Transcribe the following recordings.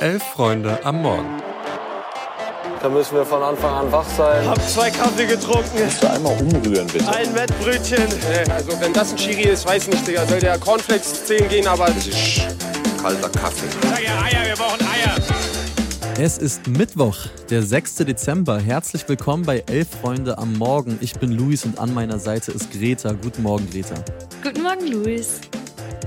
Elf Freunde am Morgen. Da müssen wir von Anfang an wach sein. Hab zwei Kaffee getrunken. Kannst du einmal umrühren, bitte? Ein Wettbrötchen. Also wenn das ein Chiri ist, weiß nicht, Digga. Soll der Cornflakes 10 gehen, aber... Das ist kalter Kaffee. Sag ja Eier, wir brauchen Eier. Es ist Mittwoch, der 6. Dezember. Herzlich willkommen bei Elf Freunde am Morgen. Ich bin Luis und an meiner Seite ist Greta. Guten Morgen, Greta. Guten Morgen, Luis.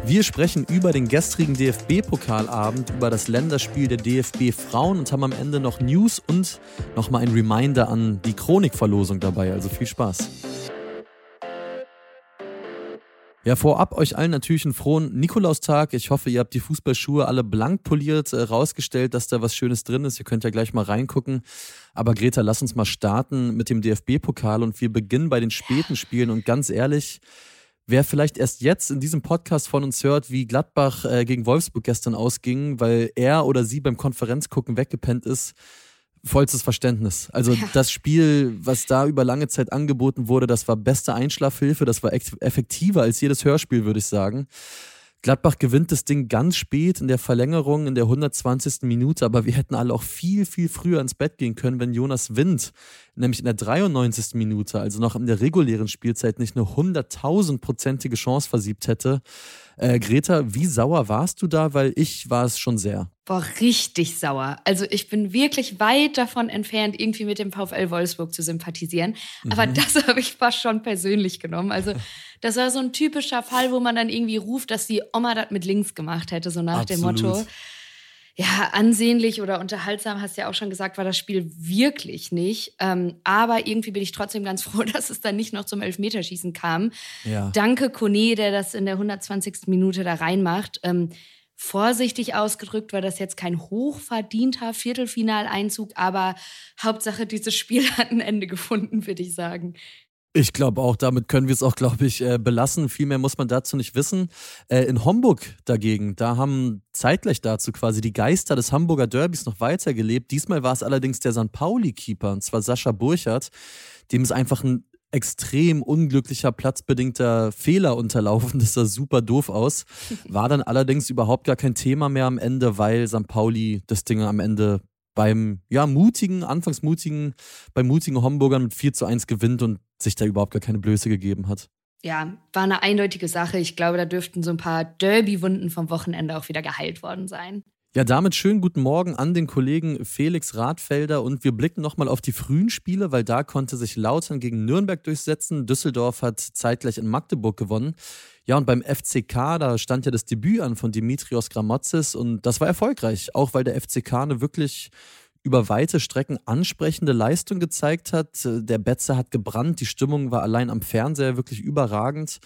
Wir sprechen über den gestrigen DFB-Pokalabend, über das Länderspiel der DFB Frauen und haben am Ende noch News und nochmal ein Reminder an die Chronikverlosung dabei. Also viel Spaß. Ja, vorab euch allen natürlich einen frohen Nikolaustag. Ich hoffe, ihr habt die Fußballschuhe alle blank poliert, äh, rausgestellt, dass da was Schönes drin ist. Ihr könnt ja gleich mal reingucken. Aber Greta, lass uns mal starten mit dem DFB-Pokal und wir beginnen bei den späten Spielen. Und ganz ehrlich, wer vielleicht erst jetzt in diesem Podcast von uns hört, wie Gladbach äh, gegen Wolfsburg gestern ausging, weil er oder sie beim Konferenzgucken weggepennt ist, vollstes Verständnis. Also ja. das Spiel, was da über lange Zeit angeboten wurde, das war beste Einschlafhilfe, das war effektiver als jedes Hörspiel, würde ich sagen. Gladbach gewinnt das Ding ganz spät in der Verlängerung, in der 120. Minute, aber wir hätten alle auch viel, viel früher ins Bett gehen können, wenn Jonas Wind, nämlich in der 93. Minute, also noch in der regulären Spielzeit, nicht eine 100.000-prozentige Chance versiebt hätte. Äh, Greta, wie sauer warst du da? Weil ich war es schon sehr. Boah, richtig sauer. Also ich bin wirklich weit davon entfernt, irgendwie mit dem VfL Wolfsburg zu sympathisieren. Aber mhm. das habe ich fast schon persönlich genommen. Also das war so ein typischer Fall, wo man dann irgendwie ruft, dass die Oma das mit links gemacht hätte, so nach Absolut. dem Motto ja, ansehnlich oder unterhaltsam, hast du ja auch schon gesagt, war das Spiel wirklich nicht. Ähm, aber irgendwie bin ich trotzdem ganz froh, dass es dann nicht noch zum Elfmeterschießen kam. Ja. Danke Kone, der das in der 120. Minute da reinmacht. Ähm, vorsichtig ausgedrückt war das jetzt kein hochverdienter Viertelfinaleinzug, aber Hauptsache, dieses Spiel hat ein Ende gefunden, würde ich sagen. Ich glaube auch, damit können wir es auch, glaube ich, äh, belassen. Viel mehr muss man dazu nicht wissen. Äh, in Homburg dagegen, da haben zeitgleich dazu quasi die Geister des Hamburger Derbys noch weitergelebt. Diesmal war es allerdings der St. Pauli-Keeper, und zwar Sascha Burchardt. Dem ist einfach ein extrem unglücklicher, platzbedingter Fehler unterlaufen. Das sah super doof aus. War dann allerdings überhaupt gar kein Thema mehr am Ende, weil St. Pauli das Ding am Ende beim ja, mutigen, anfangs mutigen, beim mutigen Homburgern mit 4 zu 1 gewinnt und sich da überhaupt gar keine Blöße gegeben hat. Ja, war eine eindeutige Sache. Ich glaube, da dürften so ein paar Derby-Wunden vom Wochenende auch wieder geheilt worden sein. Ja, damit schönen guten Morgen an den Kollegen Felix Radfelder und wir blicken nochmal auf die frühen Spiele, weil da konnte sich Lautern gegen Nürnberg durchsetzen. Düsseldorf hat zeitgleich in Magdeburg gewonnen. Ja, und beim FCK, da stand ja das Debüt an von Dimitrios Gramotzis und das war erfolgreich, auch weil der FCK eine wirklich über weite Strecken ansprechende Leistung gezeigt hat. Der Betze hat gebrannt, die Stimmung war allein am Fernseher wirklich überragend.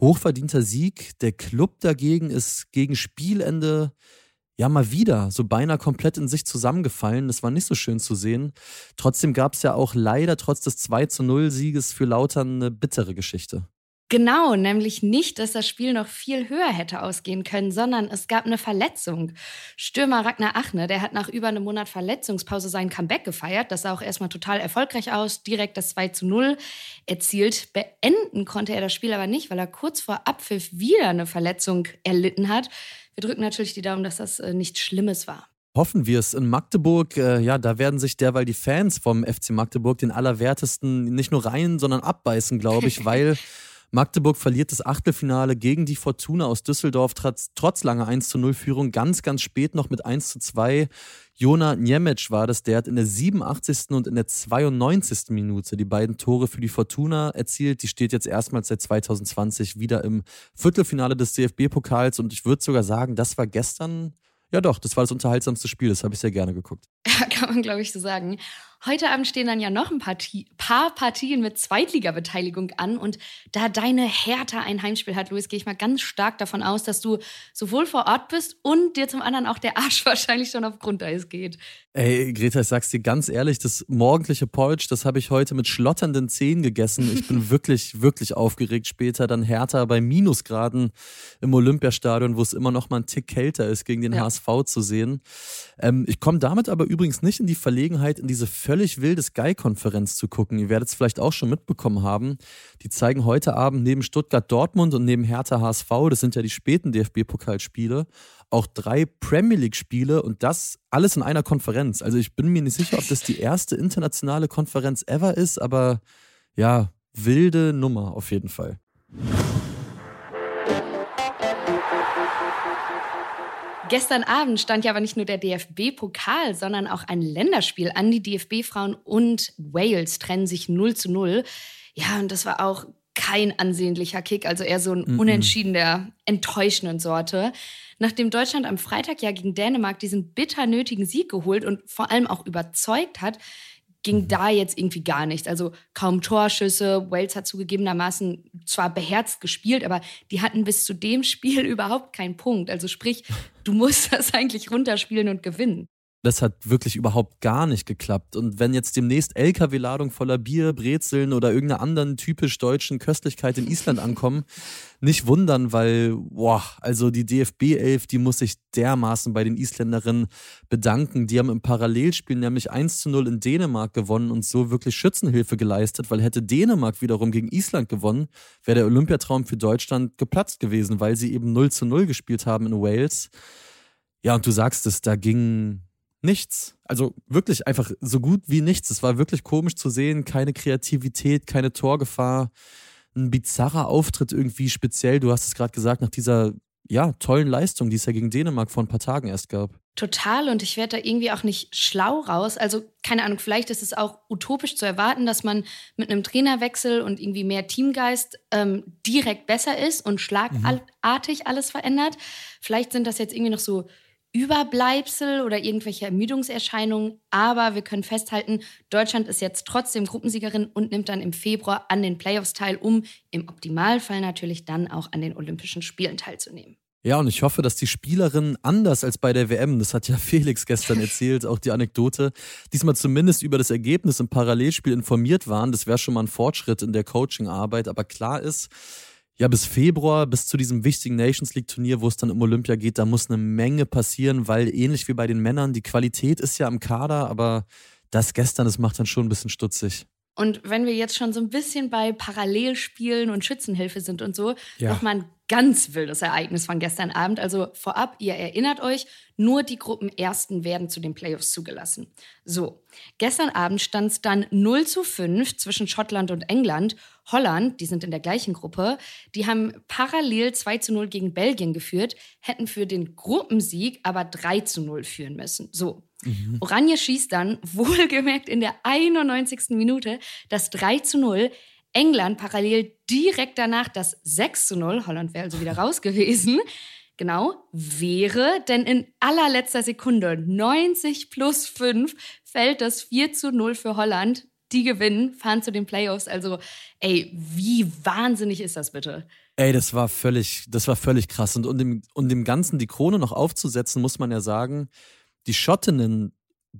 Hochverdienter Sieg. Der Club dagegen ist gegen Spielende ja mal wieder so beinahe komplett in sich zusammengefallen. Das war nicht so schön zu sehen. Trotzdem gab es ja auch leider trotz des 2 zu 0 Sieges für Lautern eine bittere Geschichte. Genau, nämlich nicht, dass das Spiel noch viel höher hätte ausgehen können, sondern es gab eine Verletzung. Stürmer Ragnar Achne, der hat nach über einem Monat Verletzungspause sein Comeback gefeiert. Das sah auch erstmal total erfolgreich aus, direkt das 2 zu 0 erzielt. Beenden konnte er das Spiel aber nicht, weil er kurz vor Abpfiff wieder eine Verletzung erlitten hat. Wir drücken natürlich die Daumen, dass das äh, nichts Schlimmes war. Hoffen wir es. In Magdeburg, äh, ja, da werden sich derweil die Fans vom FC Magdeburg den Allerwertesten nicht nur rein, sondern abbeißen, glaube ich, weil Magdeburg verliert das Achtelfinale gegen die Fortuna aus Düsseldorf trotz, trotz langer 1 zu 0 Führung ganz, ganz spät noch mit 1 zu 2. Jona Niemic war das, der hat in der 87. und in der 92. Minute die beiden Tore für die Fortuna erzielt. Die steht jetzt erstmals seit 2020 wieder im Viertelfinale des DFB-Pokals und ich würde sogar sagen, das war gestern ja, doch, das war das unterhaltsamste Spiel, das habe ich sehr gerne geguckt. Ja, kann man, glaube ich, so sagen. Heute Abend stehen dann ja noch ein Partie, paar Partien mit Zweitliga-Beteiligung an. Und da deine Hertha ein Heimspiel hat, Luis, gehe ich mal ganz stark davon aus, dass du sowohl vor Ort bist und dir zum anderen auch der Arsch wahrscheinlich schon auf Grundeis geht. Ey, Greta, ich sag's dir ganz ehrlich, das morgendliche Porridge, das habe ich heute mit schlotternden Zähnen gegessen. Ich bin wirklich, wirklich aufgeregt später. Dann Hertha bei Minusgraden im Olympiastadion, wo es immer noch mal ein Tick kälter ist, gegen den ja. HSV zu sehen. Ähm, ich komme damit aber übrigens nicht in die Verlegenheit, in diese völlig völlig wilde Sky-Konferenz zu gucken. Ihr werdet es vielleicht auch schon mitbekommen haben. Die zeigen heute Abend neben Stuttgart Dortmund und neben Hertha HSV, das sind ja die späten DFB-Pokalspiele, auch drei Premier League-Spiele und das alles in einer Konferenz. Also ich bin mir nicht sicher, ob das die erste internationale Konferenz ever ist, aber ja, wilde Nummer auf jeden Fall. Gestern Abend stand ja aber nicht nur der DFB-Pokal, sondern auch ein Länderspiel an. Die DFB-Frauen und Wales trennen sich 0 zu 0. Ja, und das war auch kein ansehnlicher Kick, also eher so ein -mm. Unentschieden der enttäuschenden Sorte. Nachdem Deutschland am Freitag ja gegen Dänemark diesen bitter nötigen Sieg geholt und vor allem auch überzeugt hat, ging mhm. da jetzt irgendwie gar nichts. Also kaum Torschüsse. Wales hat zugegebenermaßen zwar beherzt gespielt, aber die hatten bis zu dem Spiel überhaupt keinen Punkt. Also sprich, du musst das eigentlich runterspielen und gewinnen. Das hat wirklich überhaupt gar nicht geklappt. Und wenn jetzt demnächst LKW-Ladung voller Bier, Brezeln oder irgendeiner anderen typisch deutschen Köstlichkeit in Island ankommen, nicht wundern, weil, boah, also die DFB-Elf, die muss sich dermaßen bei den Isländerinnen bedanken. Die haben im Parallelspiel nämlich 1 zu 0 in Dänemark gewonnen und so wirklich Schützenhilfe geleistet, weil hätte Dänemark wiederum gegen Island gewonnen, wäre der Olympiatraum für Deutschland geplatzt gewesen, weil sie eben 0 zu 0 gespielt haben in Wales. Ja, und du sagst es, da ging nichts. Also wirklich einfach so gut wie nichts. Es war wirklich komisch zu sehen. Keine Kreativität, keine Torgefahr. Ein bizarrer Auftritt irgendwie speziell. Du hast es gerade gesagt, nach dieser ja, tollen Leistung, die es ja gegen Dänemark vor ein paar Tagen erst gab. Total und ich werde da irgendwie auch nicht schlau raus. Also keine Ahnung, vielleicht ist es auch utopisch zu erwarten, dass man mit einem Trainerwechsel und irgendwie mehr Teamgeist ähm, direkt besser ist und schlagartig mhm. alles verändert. Vielleicht sind das jetzt irgendwie noch so Überbleibsel oder irgendwelche Ermüdungserscheinungen. Aber wir können festhalten, Deutschland ist jetzt trotzdem Gruppensiegerin und nimmt dann im Februar an den Playoffs teil, um im Optimalfall natürlich dann auch an den Olympischen Spielen teilzunehmen. Ja, und ich hoffe, dass die Spielerinnen anders als bei der WM, das hat ja Felix gestern erzählt, auch die Anekdote, diesmal zumindest über das Ergebnis im Parallelspiel informiert waren. Das wäre schon mal ein Fortschritt in der Coachingarbeit. Aber klar ist, ja, bis Februar, bis zu diesem wichtigen Nations League Turnier, wo es dann um Olympia geht, da muss eine Menge passieren, weil ähnlich wie bei den Männern, die Qualität ist ja im Kader, aber das gestern, das macht dann schon ein bisschen stutzig. Und wenn wir jetzt schon so ein bisschen bei Parallelspielen und Schützenhilfe sind und so, ja. nochmal ein ganz wildes Ereignis von gestern Abend. Also vorab, ihr erinnert euch, nur die Gruppenersten werden zu den Playoffs zugelassen. So, gestern Abend stand es dann 0 zu 5 zwischen Schottland und England. Holland, die sind in der gleichen Gruppe, die haben parallel 2 zu 0 gegen Belgien geführt, hätten für den Gruppensieg aber 3 zu 0 führen müssen. So, Mhm. Oranje schießt dann, wohlgemerkt in der 91. Minute, das 3 zu 0. England parallel direkt danach das 6 zu 0. Holland wäre also wieder raus gewesen. Genau, wäre, denn in allerletzter Sekunde, 90 plus 5, fällt das 4 zu 0 für Holland. Die gewinnen, fahren zu den Playoffs. Also, ey, wie wahnsinnig ist das bitte? Ey, das war völlig, das war völlig krass. Und um dem, um dem Ganzen die Krone noch aufzusetzen, muss man ja sagen, die Schottinnen,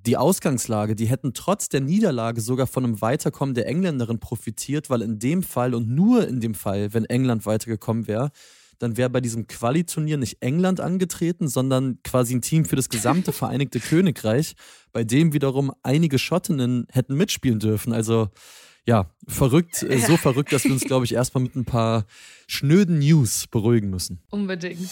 die Ausgangslage, die hätten trotz der Niederlage sogar von einem Weiterkommen der Engländerin profitiert, weil in dem Fall und nur in dem Fall, wenn England weitergekommen wäre, dann wäre bei diesem Quali-Turnier nicht England angetreten, sondern quasi ein Team für das gesamte Vereinigte Königreich, bei dem wiederum einige Schottinnen hätten mitspielen dürfen. Also ja, verrückt, äh, so verrückt, dass wir uns, glaube ich, erstmal mit ein paar schnöden News beruhigen müssen. Unbedingt.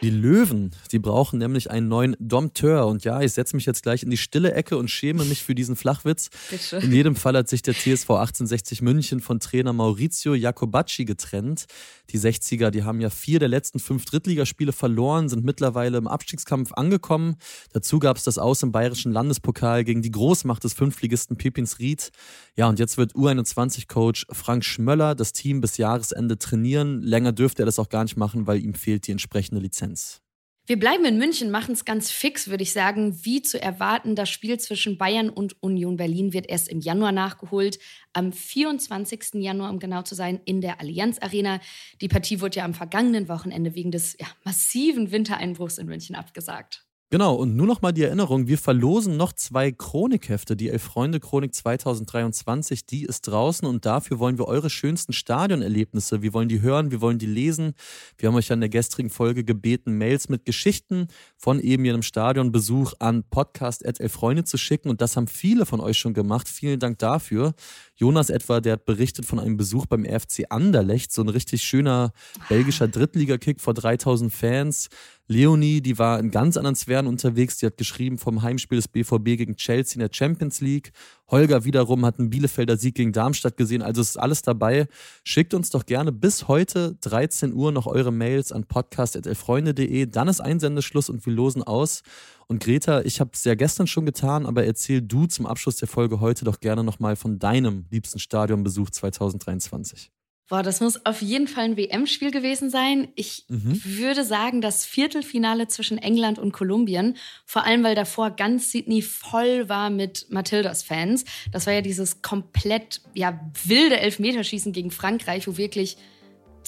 Die Löwen, die brauchen nämlich einen neuen Dompteur. Und ja, ich setze mich jetzt gleich in die stille Ecke und schäme mich für diesen Flachwitz. Bitte. In jedem Fall hat sich der TSV 1860 München von Trainer Maurizio Jacobacci getrennt. Die 60er, die haben ja vier der letzten fünf Drittligaspiele verloren, sind mittlerweile im Abstiegskampf angekommen. Dazu gab es das Aus im bayerischen Landespokal gegen die Großmacht des Fünftligisten Pepins Ried. Ja, und jetzt wird U21-Coach Frank Schmöller das Team bis Jahresende trainieren. Länger dürfte er das auch gar nicht machen, weil ihm fehlt die entsprechende Lizenz. Lizenz. Wir bleiben in München, machen es ganz fix, würde ich sagen. Wie zu erwarten, das Spiel zwischen Bayern und Union Berlin wird erst im Januar nachgeholt. Am 24. Januar, um genau zu sein, in der Allianz Arena. Die Partie wurde ja am vergangenen Wochenende wegen des ja, massiven Wintereinbruchs in München abgesagt. Genau, und nur noch mal die Erinnerung, wir verlosen noch zwei Chronikhefte. Die Elf Freunde Chronik 2023, die ist draußen und dafür wollen wir eure schönsten Stadionerlebnisse, wir wollen die hören, wir wollen die lesen. Wir haben euch ja in der gestrigen Folge gebeten, Mails mit Geschichten von eben ihrem Stadionbesuch an podcast.elfreunde zu schicken und das haben viele von euch schon gemacht. Vielen Dank dafür. Jonas etwa, der hat berichtet von einem Besuch beim RFC Anderlecht, so ein richtig schöner belgischer Drittligakick vor 3000 Fans. Leonie, die war in ganz anderen Sphären unterwegs. Die hat geschrieben vom Heimspiel des BVB gegen Chelsea in der Champions League. Holger wiederum hat einen Bielefelder Sieg gegen Darmstadt gesehen. Also ist alles dabei. Schickt uns doch gerne bis heute 13 Uhr noch eure Mails an podcast.elfreunde.de. Dann ist Einsendeschluss und wir losen aus. Und Greta, ich habe es ja gestern schon getan, aber erzähl du zum Abschluss der Folge heute doch gerne nochmal von deinem liebsten Stadionbesuch 2023. Boah, das muss auf jeden Fall ein WM-Spiel gewesen sein. Ich mhm. würde sagen, das Viertelfinale zwischen England und Kolumbien. Vor allem, weil davor ganz Sydney voll war mit Matildas-Fans. Das war ja dieses komplett ja, wilde Elfmeterschießen gegen Frankreich, wo wirklich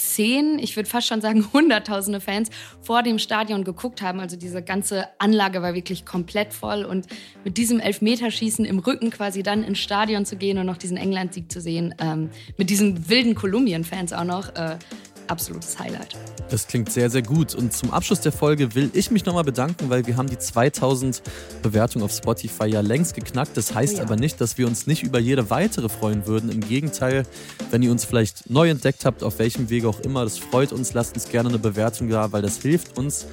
zehn, ich würde fast schon sagen hunderttausende Fans vor dem Stadion geguckt haben. Also diese ganze Anlage war wirklich komplett voll und mit diesem Elfmeterschießen im Rücken quasi dann ins Stadion zu gehen und noch diesen England-Sieg zu sehen, ähm, mit diesen wilden Kolumbien-Fans auch noch, äh, absolutes Highlight. Das klingt sehr, sehr gut. Und zum Abschluss der Folge will ich mich nochmal bedanken, weil wir haben die 2000 Bewertungen auf Spotify ja längst geknackt. Das heißt oh ja. aber nicht, dass wir uns nicht über jede weitere freuen würden. Im Gegenteil, wenn ihr uns vielleicht neu entdeckt habt, auf welchem Wege auch immer, das freut uns. Lasst uns gerne eine Bewertung da, weil das hilft uns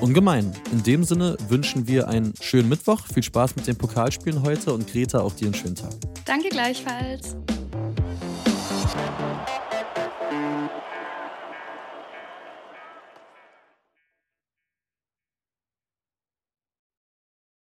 ungemein. In dem Sinne wünschen wir einen schönen Mittwoch. Viel Spaß mit den Pokalspielen heute und Greta, auch dir einen schönen Tag. Danke gleichfalls.